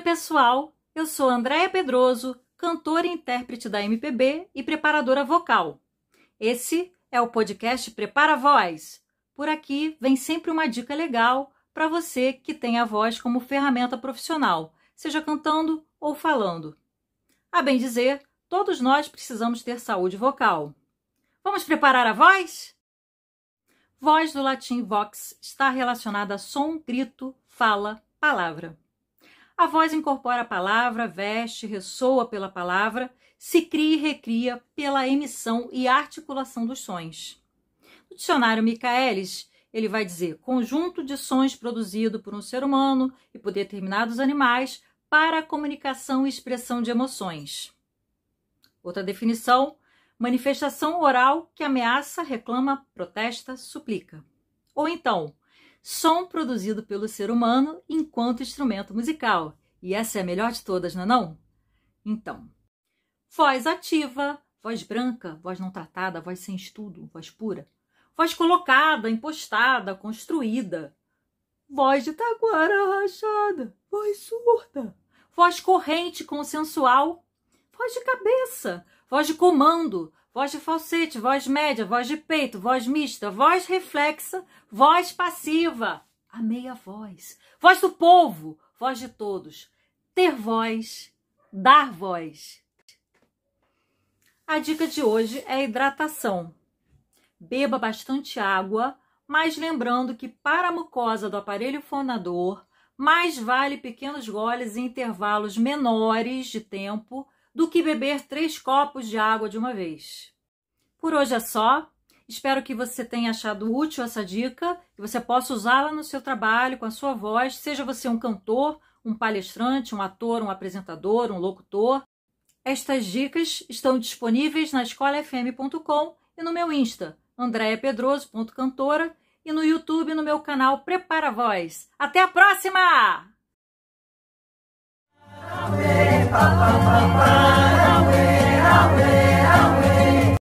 pessoal, eu sou Andréia Pedroso, cantora e intérprete da MPB e preparadora vocal. Esse é o podcast Prepara Voz. Por aqui vem sempre uma dica legal para você que tem a voz como ferramenta profissional, seja cantando ou falando. A bem dizer, todos nós precisamos ter saúde vocal. Vamos preparar a voz? Voz do latim vox está relacionada a som, grito, fala, palavra. A voz incorpora a palavra, veste, ressoa pela palavra, se cria e recria pela emissão e articulação dos sons. No dicionário Michaelis, ele vai dizer conjunto de sons produzido por um ser humano e por determinados animais para a comunicação e expressão de emoções. Outra definição, manifestação oral que ameaça, reclama, protesta, suplica. Ou então, som produzido pelo ser humano enquanto instrumento musical. E essa é a melhor de todas, não é não? Então, voz ativa, voz branca, voz não tratada, voz sem estudo, voz pura, voz colocada, impostada, construída, voz de taguara rachada, voz surda, voz corrente, consensual, voz de cabeça, voz de comando, voz de falsete, voz média, voz de peito, voz mista, voz reflexa, voz passiva, a meia voz, voz do povo, voz de todos, ter voz, dar voz. A dica de hoje é hidratação. Beba bastante água, mas lembrando que para a mucosa do aparelho fonador, mais vale pequenos goles em intervalos menores de tempo do que beber três copos de água de uma vez. Por hoje é só. Espero que você tenha achado útil essa dica, que você possa usá-la no seu trabalho, com a sua voz, seja você um cantor, um palestrante, um ator, um apresentador, um locutor. Estas dicas estão disponíveis na escolafm.com e no meu Insta, andreapedroso.cantora, e no YouTube no meu canal Prepara Voz. Até a próxima!